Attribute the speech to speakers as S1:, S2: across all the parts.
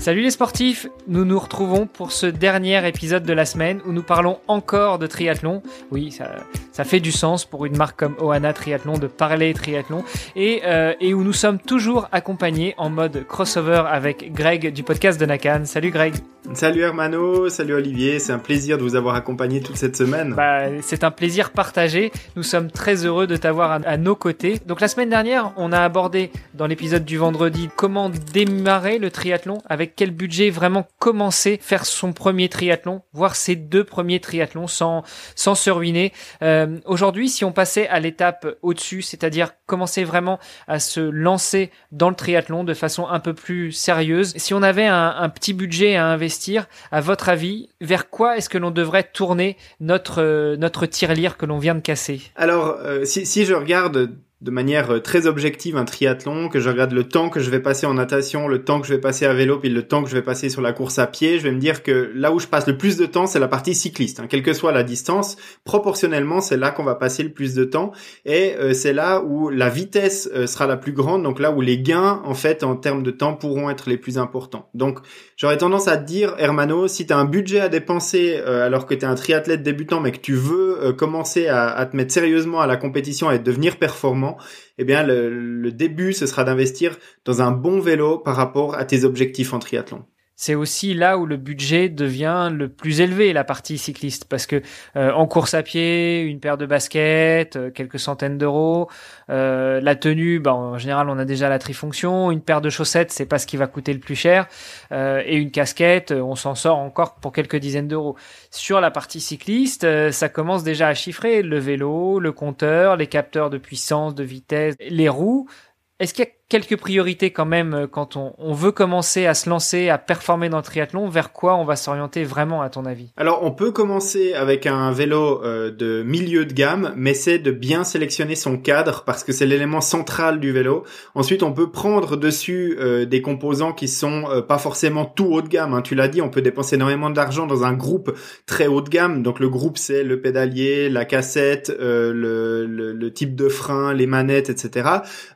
S1: Salut les sportifs, nous nous retrouvons pour ce dernier épisode de la semaine où nous parlons encore de triathlon. Oui, ça, fait du sens pour une marque comme Ohana Triathlon de parler triathlon euh, et où nous sommes toujours accompagnés en mode crossover avec Greg du podcast de Nakan. Salut Greg.
S2: Salut Hermano, salut Olivier, c'est un plaisir de vous avoir accompagné toute cette semaine.
S1: Bah, c'est un plaisir partagé. Nous sommes très heureux de t'avoir à, nos côtés. Donc la semaine dernière, on a abordé dans l'épisode du vendredi comment démarrer le triathlon, avec quel budget vraiment commencer faire son premier triathlon, voire ses deux premiers triathlons sans sans se ruiner. Euh, Aujourd'hui, si on passait à l'étape au-dessus, c'est-à-dire commencer vraiment à se lancer dans le triathlon de façon un peu plus sérieuse, si on avait un petit budget à investir, à votre avis, vers quoi est-ce que l'on devrait tourner notre euh, notre tirelire que l'on vient de casser?
S2: Alors, euh, si, si je regarde de manière euh, très objective un triathlon, que je regarde le temps que je vais passer en natation, le temps que je vais passer à vélo, puis le temps que je vais passer sur la course à pied, je vais me dire que là où je passe le plus de temps, c'est la partie cycliste. Hein. Quelle que soit la distance, proportionnellement, c'est là qu'on va passer le plus de temps, et euh, c'est là où la vitesse euh, sera la plus grande, donc là où les gains, en fait, en termes de temps, pourront être les plus importants. Donc, j'aurais tendance à te dire, Hermano, si tu as un budget à dépenser euh, alors que tu es un triathlète débutant, mais que tu veux commencer à, à te mettre sérieusement à la compétition et devenir performant, eh bien le, le début ce sera d'investir dans un bon vélo par rapport à tes objectifs en triathlon
S1: c'est aussi là où le budget devient le plus élevé, la partie cycliste, parce que euh, en course à pied, une paire de baskets, euh, quelques centaines d'euros, euh, la tenue, ben, en général on a déjà la trifonction, une paire de chaussettes, c'est pas ce qui va coûter le plus cher, euh, et une casquette, on s'en sort encore pour quelques dizaines d'euros. Sur la partie cycliste, euh, ça commence déjà à chiffrer le vélo, le compteur, les capteurs de puissance, de vitesse, les roues. Est-ce qu'il y a quelques priorités quand même euh, quand on, veut commencer à se lancer, à performer dans le triathlon Vers quoi on va s'orienter vraiment à ton avis?
S2: Alors on peut commencer avec un vélo euh, de milieu de gamme, mais c'est de bien sélectionner son cadre parce que c'est l'élément central du vélo. Ensuite on peut prendre dessus euh, des composants qui sont pas forcément tout haut de gamme. Hein. Tu l'as dit, on peut dépenser énormément d'argent dans un groupe très haut de gamme. Donc le groupe c'est le pédalier, la cassette, le, le, le, type de frein, les manettes, etc.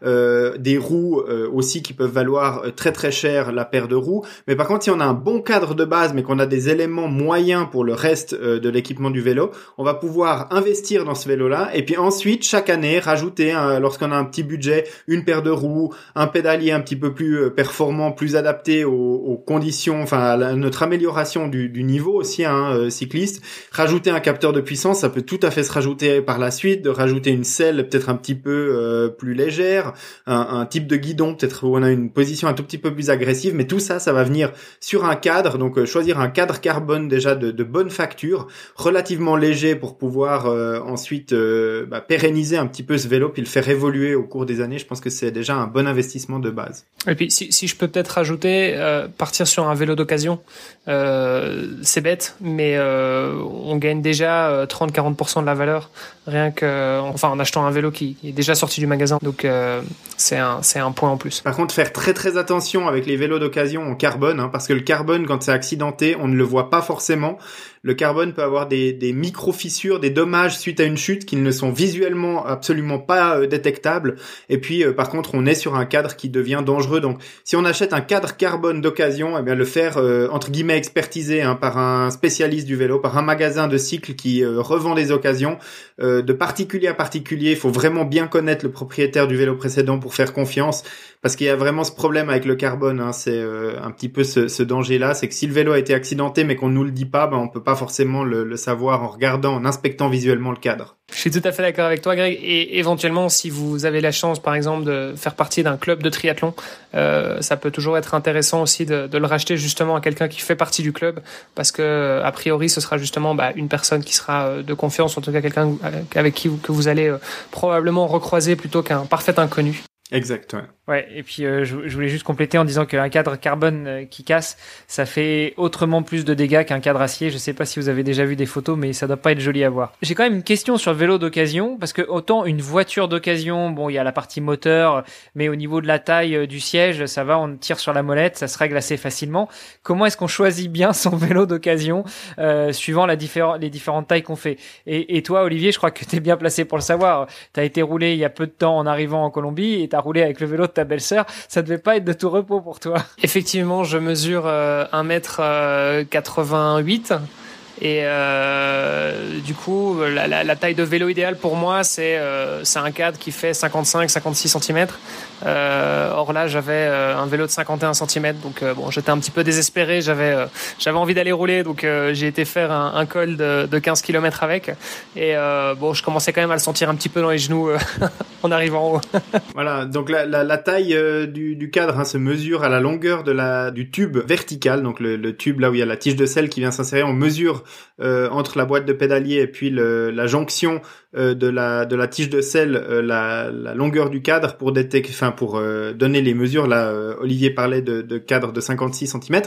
S2: des roues euh, aussi qui peuvent valoir euh, très très cher la paire de roues. Mais par contre, si on a un bon cadre de base, mais qu'on a des éléments moyens pour le reste euh, de l'équipement du vélo, on va pouvoir investir dans ce vélo-là et puis ensuite chaque année rajouter, lorsqu'on a un petit budget, une paire de roues, un pédalier un petit peu plus performant, plus adapté aux, aux conditions, enfin à notre amélioration du, du niveau aussi, hein, cycliste. Rajouter un capteur de puissance, ça peut tout à fait se rajouter par la suite, de rajouter une selle peut-être un petit peu plus légère, un, un type de guidon, peut-être où on a une position un tout petit peu plus agressive, mais tout ça, ça va venir sur un cadre, donc euh, choisir un cadre carbone déjà de, bonne facture, relativement léger pour pouvoir euh, ensuite euh, bah, pérenniser un petit peu ce vélo puis le faire évoluer au cours des années. Je pense que c'est déjà un bon investissement de base.
S3: Et puis si, si je peux peut-être rajouter, partir sur un vélo d'occasion, c'est bête, mais on gagne déjà 30-40% de la valeur rien que, enfin en achetant un vélo qui, est déjà sorti du magasin. Donc c'est c'est un point en plus.
S2: Par contre, faire très très attention avec les vélos d'occasion en carbone, hein, parce que le carbone, quand c'est accidenté, on ne le voit pas forcément. Le carbone peut avoir des, des micro-fissures, des dommages suite à une chute qui ne sont visuellement absolument pas euh, détectables. Et puis, euh, par contre, on est sur un cadre qui devient dangereux. Donc, si on achète un cadre carbone d'occasion, eh bien, le faire, euh, entre guillemets, expertiser hein, par un spécialiste du vélo, par un magasin de cycle qui revend des occasions, de particulier à particulier. Il faut vraiment bien connaître le propriétaire du vélo précédent pour faire confiance parce qu'il y a vraiment ce problème avec le carbone. Hein, c'est un petit peu ce, ce danger-là, c'est que si le vélo a été accidenté mais qu'on nous le dit pas, ben on peut pas forcément le, savoir en regardant, en inspectant visuellement le cadre.
S3: Je suis tout à fait d'accord avec toi, Greg. Et éventuellement, si vous avez la chance, par exemple, de faire partie d'un club de triathlon, euh, ça peut toujours être intéressant aussi de, le racheter justement à quelqu'un qui fait partie du club, parce que a priori, ce sera justement bah, une personne qui sera euh, de confiance, en tout cas quelqu'un avec qui vous, que vous allez euh, probablement recroiser plutôt qu'un parfait inconnu.
S2: Exact,
S1: Ouais, et puis euh, je, voulais juste compléter en disant qu'un cadre carbone euh, qui casse, ça fait autrement plus de dégâts qu'un cadre acier. Je sais pas si vous avez déjà vu des photos, mais ça doit pas être joli à voir. J'ai quand même une question sur le vélo d'occasion, parce que autant une voiture d'occasion, bon, il y a la partie moteur, mais au niveau de la taille euh, du siège, ça va, on tire sur la molette, ça se règle assez facilement. Comment est-ce qu'on choisit bien son vélo d'occasion suivant la les différentes tailles qu'on fait? Et, toi, Olivier, je crois que tu es bien placé pour le savoir. Tu as été roulé il y a peu de temps en arrivant en Colombie tu as roulé avec le vélo ta belle-sœur, ça devait pas être de tout repos pour toi.
S3: Effectivement, je mesure 1m88 euh, et euh, du coup, la, la, la, taille de vélo idéale pour moi, c'est euh, un cadre qui fait 55-56 cm. Euh, or là, j'avais euh, un vélo de 51 cm, donc euh, bon, j'étais un petit peu désespéré. J'avais j'avais envie d'aller rouler, donc j'ai été faire un, un col de, de, 15 km avec. Et bon, je commençais quand même à le sentir un petit peu dans les genoux en arrivant en haut.
S2: voilà, donc la, la, taille du, du, cadre hein, se mesure à la longueur de la du tube vertical, donc le, le tube là où il y a la tige de sel qui vient s'insérer. On mesure euh, entre la boîte de pédalier et puis la jonction euh, de la tige de sel, euh, la, longueur du cadre pour détecter, enfin pour donner les mesures. Là, Olivier parlait de, cadre de 56 cm.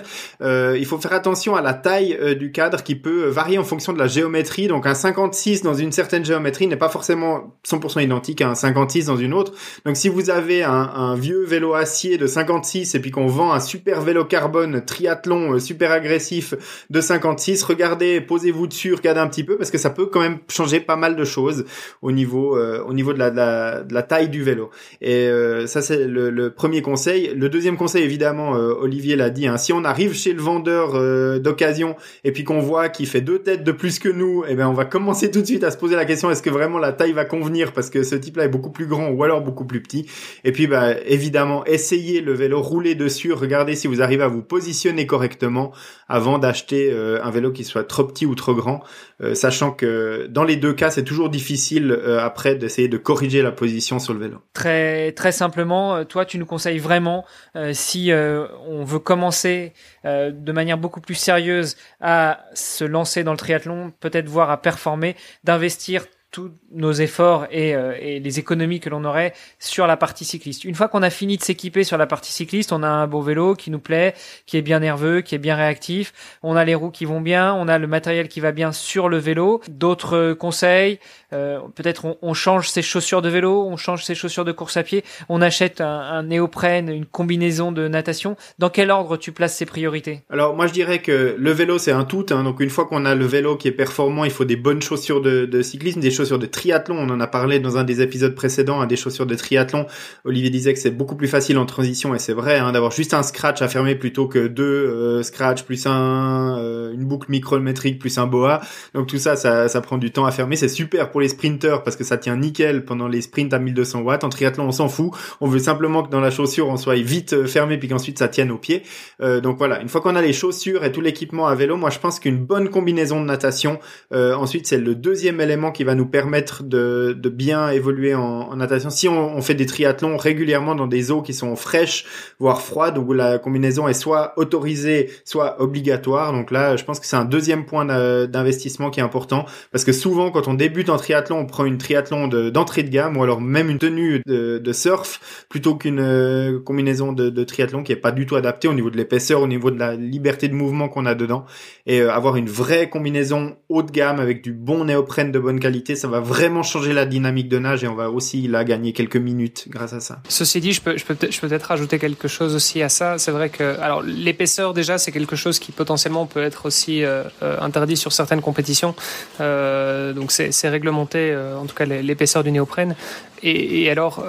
S2: il faut faire attention à la taille du cadre qui peut varier en fonction de la géométrie. Donc un 56 dans une certaine géométrie n'est pas forcément 100% identique à un 56 dans une autre. Donc si vous avez un vieux vélo acier de 56 et puis qu'on vend un super vélo carbone triathlon super agressif de 56, regardez posez-vous dessus, regardez un petit peu parce que ça peut quand même changer pas mal de choses au niveau euh, au niveau de la, de la, taille du vélo. Et euh, ça c'est le, premier conseil. Le deuxième conseil évidemment, euh, Olivier l'a dit, hein, si on arrive chez le vendeur d'occasion et puis qu'on voit qu'il fait deux têtes de plus que nous, eh ben on va commencer tout de suite à se poser la question est-ce que vraiment la taille va convenir? Parce que ce type-là est beaucoup plus grand ou alors beaucoup plus petit. Et puis bah évidemment essayez le vélo, roulez dessus, regardez si vous arrivez à vous positionner correctement avant d'acheter un vélo qui soit trop petit ou trop grand, euh, sachant que dans les deux cas, c'est toujours difficile euh, après d'essayer de corriger la position sur le vélo.
S1: Très très simplement, euh, toi, tu nous conseilles vraiment si on veut commencer de manière beaucoup plus sérieuse à se lancer dans le triathlon, peut-être voir à performer, d'investir tous nos efforts et, euh, et les économies que l'on aurait sur la partie cycliste. Une fois qu'on a fini de s'équiper sur la partie cycliste, on a un beau vélo qui nous plaît, qui est bien nerveux, qui est bien réactif, on a les roues qui vont bien, on a le matériel qui va bien sur le vélo. D'autres conseils, euh, peut-être on, on, change ses chaussures de vélo, on change ses chaussures de course à pied, on achète un, un néoprène, une combinaison de natation. Dans quel ordre tu places ces priorités?
S2: Alors moi je dirais que le vélo c'est un tout, hein. donc une fois qu'on a le vélo qui est performant, il faut des bonnes chaussures de, de cyclisme, des chaussures de triathlon. On en a parlé dans un des épisodes précédents, hein, des chaussures de triathlon. Olivier disait que c'est beaucoup plus facile en transition et c'est vrai hein, d'avoir juste un scratch à fermer plutôt que deux euh, scratch plus un euh, une boucle micrométrique plus un boa. Donc tout ça, ça, prend du temps à fermer. C'est super pour les sprinters parce que ça tient nickel pendant les sprints à 1200 watts. En triathlon, on s'en fout. On veut simplement que dans la chaussure, on soit vite euh, fermé puis qu'ensuite ça tienne au pied. donc voilà, une fois qu'on a les chaussures et tout l'équipement à vélo, moi je pense qu'une bonne combinaison de natation, ensuite c'est le deuxième élément qui va nous permettre de, bien évoluer en, natation. Si on, fait des triathlons régulièrement dans des eaux qui sont fraîches, voire froides, où la combinaison est soit autorisée, soit obligatoire. Donc là, je pense que c'est un deuxième point d'investissement qui est important, parce que souvent, quand on débute en triathlon, on prend une triathlon d'entrée de, gamme, ou alors même une tenue de, surf, plutôt qu'une euh, combinaison de, de, triathlon qui est pas du tout adaptée au niveau de l'épaisseur, au niveau de la liberté de mouvement qu'on a dedans. Et euh, avoir une vraie combinaison haut de gamme avec du bon néoprène de bonne qualité, ça va vraiment changer la dynamique de nage et on va aussi là gagner quelques minutes grâce à ça.
S3: Ceci dit, je peux, peut-être rajouter quelque chose aussi à ça. C'est vrai que, alors, l'épaisseur déjà, c'est quelque chose qui potentiellement peut être aussi euh, euh, interdit sur certaines compétitions. Euh, donc c'est réglementé, en tout cas l'épaisseur du néoprène. Et alors,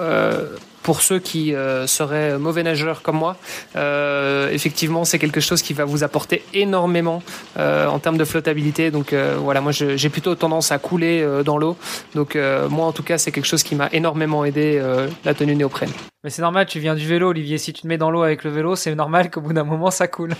S3: pour ceux qui euh, seraient mauvais nageurs comme moi, euh, effectivement, c'est quelque chose qui va vous apporter énormément euh, en termes de flottabilité. Donc voilà, moi j'ai plutôt tendance à couler dans l'eau. Donc moi, en tout cas, c'est quelque chose qui m'a énormément aidé la tenue néoprène.
S1: Mais c'est normal, tu viens du vélo, Olivier. Si tu te mets dans l'eau avec le vélo, c'est normal qu'au bout d'un moment, ça coule.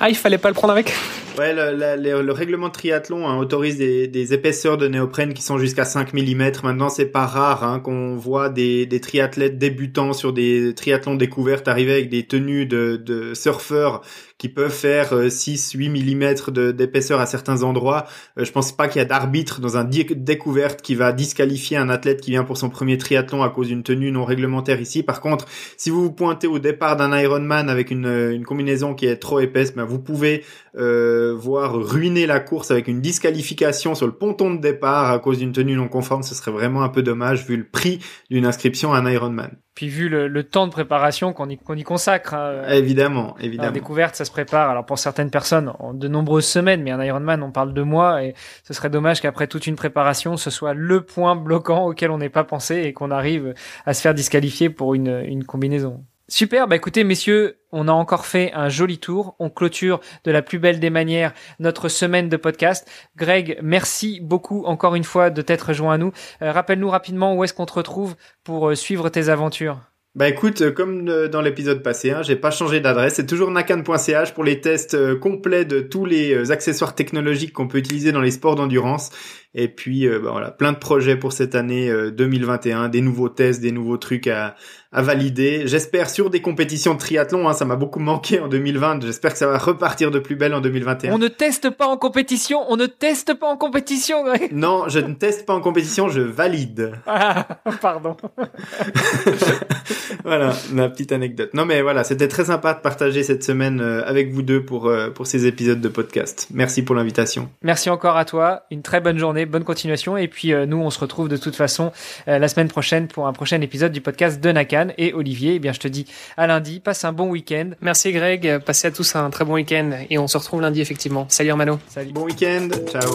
S3: ah, il fallait pas le prendre avec?
S2: Ouais, le, le, règlement de triathlon hein, autorise des, des, épaisseurs de néoprène qui sont jusqu'à 5 mm. Maintenant, c'est pas rare hein, qu'on voit des, des triathlètes débutants sur des triathlons découvertes arriver avec des tenues de, de surfeurs qui peuvent faire 6, 8 mm d'épaisseur à certains endroits. je pense pas qu'il y a d'arbitre dans un découverte qui va disqualifier un athlète qui vient pour son premier triathlon à cause d'une tenue non réglementaire ici. Par contre, si vous vous pointez au départ d'un Ironman avec une, une combinaison qui est trop épaisse, ben vous pouvez euh, voir ruiner la course avec une disqualification sur le ponton de départ à cause d'une tenue non conforme. Ce serait vraiment un peu dommage vu le prix d'une inscription à un Ironman.
S1: Puis vu le, temps de préparation qu'on y, qu'on y consacre. Hein,
S2: évidemment, évidemment. La
S1: découverte, ça se prépare. Alors pour certaines personnes, en de nombreuses semaines, mais un Ironman, on parle de mois, et ce serait dommage qu'après toute une préparation, ce soit le point bloquant auquel on n'ait pas pensé et qu'on arrive à se faire disqualifier pour une, une combinaison. Super, bah écoutez messieurs, on a encore fait un joli tour. On clôture de la plus belle des manières notre semaine de podcast. Greg, merci beaucoup encore une fois de t'être joint à nous. Euh, rappelle-nous rapidement où est-ce qu'on te retrouve pour euh, suivre tes aventures.
S2: Bah écoute, euh, comme dans l'épisode passé, hein, j'ai pas changé d'adresse. C'est toujours nakan.ch pour les tests complets de tous les accessoires technologiques qu'on peut utiliser dans les sports d'endurance. Et puis bah voilà, plein de projets pour cette année 2021, des nouveaux tests, des nouveaux trucs à, à valider. J'espère sur des compétitions de triathlon, hein, ça m'a beaucoup manqué en 2020. J'espère que ça va repartir de plus belle en 2021.
S1: On ne teste pas en compétition, on ne teste pas en compétition.
S2: non, je ne teste pas en compétition, je valide.
S1: Ah, pardon.
S2: voilà, ma petite anecdote. Non mais voilà, c'était très sympa de partager cette semaine euh, avec vous deux pour euh, pour ces épisodes de podcast. Merci pour l'invitation.
S1: Merci encore à toi. Une très bonne journée, bonne continuation et puis euh, nous on se retrouve de toute façon la semaine prochaine pour un prochain épisode du podcast de Naka et Olivier. Eh bien, je te dis à lundi. Passe un bon week-end.
S3: Merci Greg. Passez à tous un très bon week-end et on se retrouve lundi effectivement. Salut.
S2: Salut. Bon week-end. Ciao.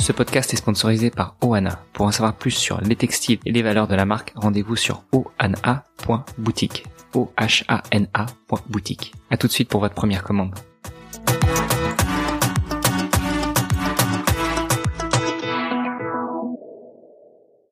S4: Ce podcast est sponsorisé par Oana. Pour en savoir plus sur les textiles et les valeurs de la marque, rendez-vous sur oana.boutique. O-H-A-N-A.boutique. A tout de suite pour votre première commande.